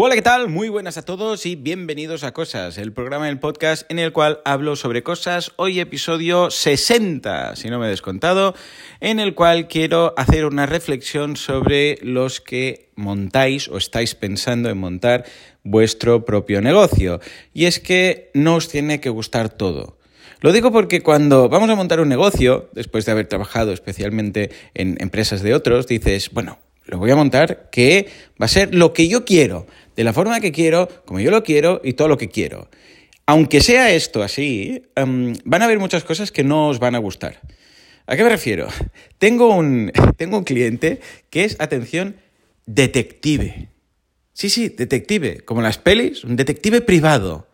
Hola, ¿qué tal? Muy buenas a todos y bienvenidos a Cosas, el programa del podcast en el cual hablo sobre cosas. Hoy episodio 60, si no me he descontado, en el cual quiero hacer una reflexión sobre los que montáis o estáis pensando en montar vuestro propio negocio. Y es que no os tiene que gustar todo. Lo digo porque cuando vamos a montar un negocio, después de haber trabajado especialmente en empresas de otros, dices, bueno, lo voy a montar que va a ser lo que yo quiero, de la forma que quiero, como yo lo quiero y todo lo que quiero. Aunque sea esto así, em, van a haber muchas cosas que no os van a gustar. ¿A qué me refiero? Tengo un, tengo un cliente que es, atención, detective. Sí, sí, detective, como las pelis, un detective privado.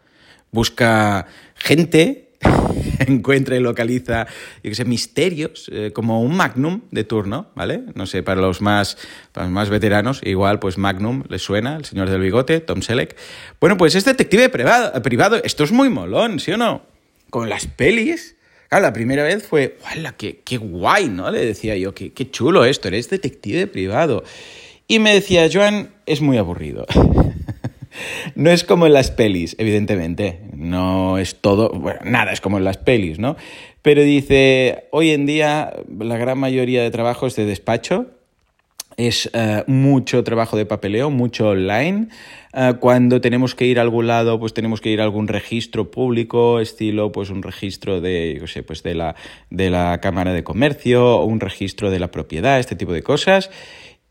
Busca gente encuentra y localiza, yo misterios, eh, como un Magnum de turno, ¿vale? No sé, para los más, los más veteranos, igual, pues Magnum les suena, el señor del bigote, Tom Selleck. Bueno, pues es detective privado, privado. Esto es muy molón, ¿sí o no? Con las pelis. Claro, la primera vez fue, ¡Hala, qué, qué guay! ¿no? Le decía yo, qué, qué chulo esto, eres detective privado. Y me decía, Joan, es muy aburrido. No es como en las pelis, evidentemente. No es todo, bueno, nada es como en las pelis, ¿no? Pero dice, hoy en día la gran mayoría de trabajo es de despacho, es eh, mucho trabajo de papeleo, mucho online. Eh, cuando tenemos que ir a algún lado, pues tenemos que ir a algún registro público, estilo pues un registro de, yo sé, pues de la, de la Cámara de Comercio o un registro de la propiedad, este tipo de cosas.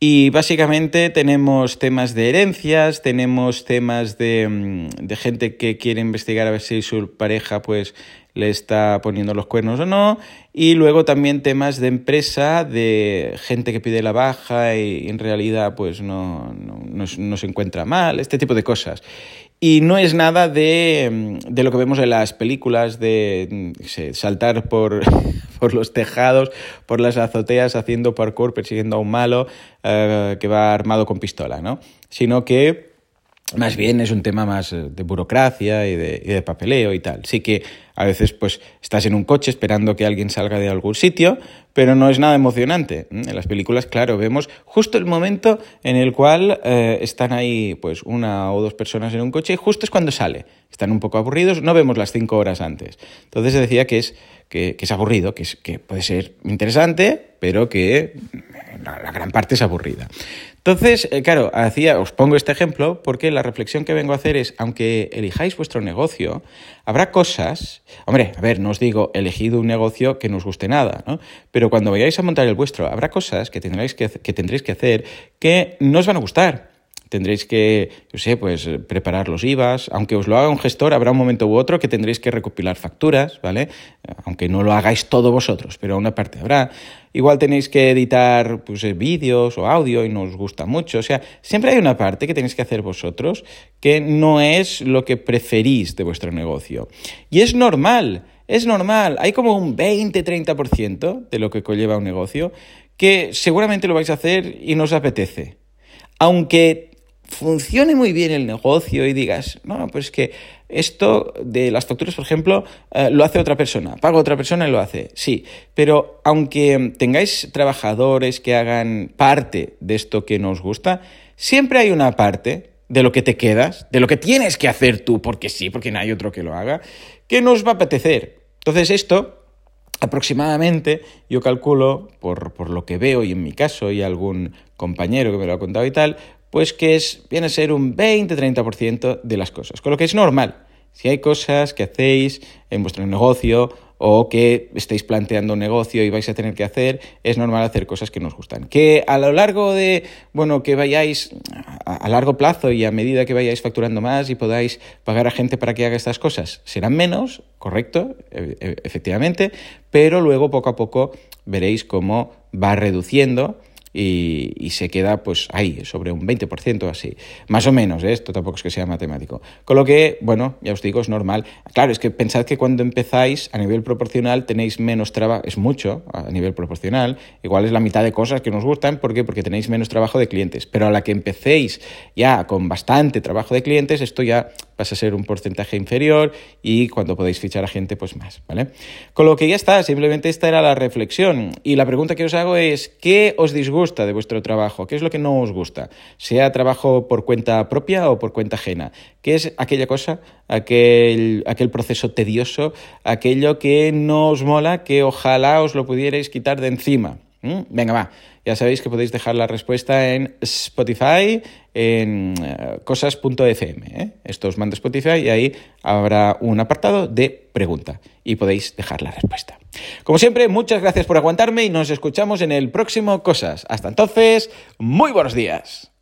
Y básicamente tenemos temas de herencias, tenemos temas de, mm, de, gente que quiere investigar a ver si su pareja pues le está poniendo los cuernos o no. Y luego también temas de empresa, de gente que pide la baja y en realidad pues no, no, no se encuentra mal, este tipo de cosas. Y no es nada de, de, lo que vemos en las películas de sé, saltar por, por, los tejados, por las azoteas, haciendo parkour, persiguiendo a un malo uh, que va armado con pistola, ¿no? Sino que más bien es un tema más eh, de burocracia y de, y de, papeleo y tal. Sí que a veces pues estás en un coche esperando que alguien salga de algún sitio, pero no es nada emocionante. En las películas, claro, vemos justo el momento en el cual eh, están ahí pues una o dos personas en un coche y justo es cuando sale. Están un poco aburridos, no vemos las cinco horas antes. Entonces decía que es, que, es aburrido, que, puede ser interesante, pero que la, la gran parte es aburrida. Entonces, eh, claro, hacía, os pongo este ejemplo porque la reflexión que vengo a hacer es, aunque elijáis vuestro negocio, habrá cosas, hombre, a ver, no os digo elegid un negocio que no os guste nada, ¿no? Pero cuando vayáis a montar el vuestro, habrá cosas que tendréis que, que, tendréis que hacer que no os van a gustar tendréis que, yo sé, pues preparar los IVAs, aunque os lo haga un gestor, habrá un momento u otro que tendréis que recopilar facturas, ¿vale? Aunque no lo hagáis todo vosotros, pero una parte habrá. Igual tenéis que editar pues, vídeos o audio y no os gusta mucho. O sea, siempre hay una parte que tenéis que hacer vosotros que no es lo que preferís de vuestro negocio. Y es normal, es normal. Hay como un 20-30% de lo que conlleva un negocio que seguramente lo vais a hacer y no os apetece. Aunque funcione muy bien el negocio y digas, no, pues es que esto de las facturas, por ejemplo, eh, lo hace otra persona, paga otra persona y lo hace, sí, pero aunque tengáis trabajadores que hagan parte de esto que nos gusta, siempre hay una parte de lo que te quedas, de lo que tienes que hacer tú, porque sí, porque no hay otro que lo haga, que nos va a apetecer. Entonces esto aproximadamente yo calculo, por, por, lo que veo y en mi caso y algún compañero que me lo ha contado y tal, pues que es, viene a ser un 20-30% de las cosas, con lo que es normal. Si hay cosas que hacéis en vuestro negocio o que estáis planteando un negocio y vais a tener que hacer, es normal hacer cosas que nos gustan. Que a lo largo de, bueno, que vayáis a largo plazo y a medida que vayáis facturando más y podáis pagar a gente para que haga estas cosas, serán menos, correcto, e, e, efectivamente, pero luego poco a poco veréis cómo va reduciendo y, se queda pues ahí, sobre un 20% así. Más o menos, ¿eh? esto tampoco es que sea matemático. Con lo que, bueno, ya os digo, es normal. Claro, es que pensad que cuando empezáis a nivel proporcional tenéis menos trabajo, es mucho a nivel proporcional, igual es la mitad de cosas que nos gustan, ¿por qué? Porque tenéis menos trabajo de clientes, pero a la que empecéis ya con bastante trabajo de clientes, esto ya pasa a ser un porcentaje inferior y cuando podéis fichar a gente, pues más, ¿vale? Con lo que ya está, simplemente esta era la reflexión. Y la pregunta que os hago es, ¿qué os disgusta de vuestro trabajo? ¿Qué es lo que no os gusta? Sea trabajo por cuenta propia o por cuenta ajena. ¿Qué es aquella cosa, aquel, aquel proceso tedioso, aquello que no os mola, que ojalá os lo pudierais quitar de encima? ¿Mm? Venga, va. Ya sabéis que podéis dejar la respuesta en Spotify, en eh, cosas.fm. ¿eh? Esto os manda Spotify y ahí habrá un apartado de pregunta y podéis dejar la respuesta. Como siempre, muchas gracias por aguantarme y nos escuchamos en el próximo Cosas. Hasta entonces, muy buenos días.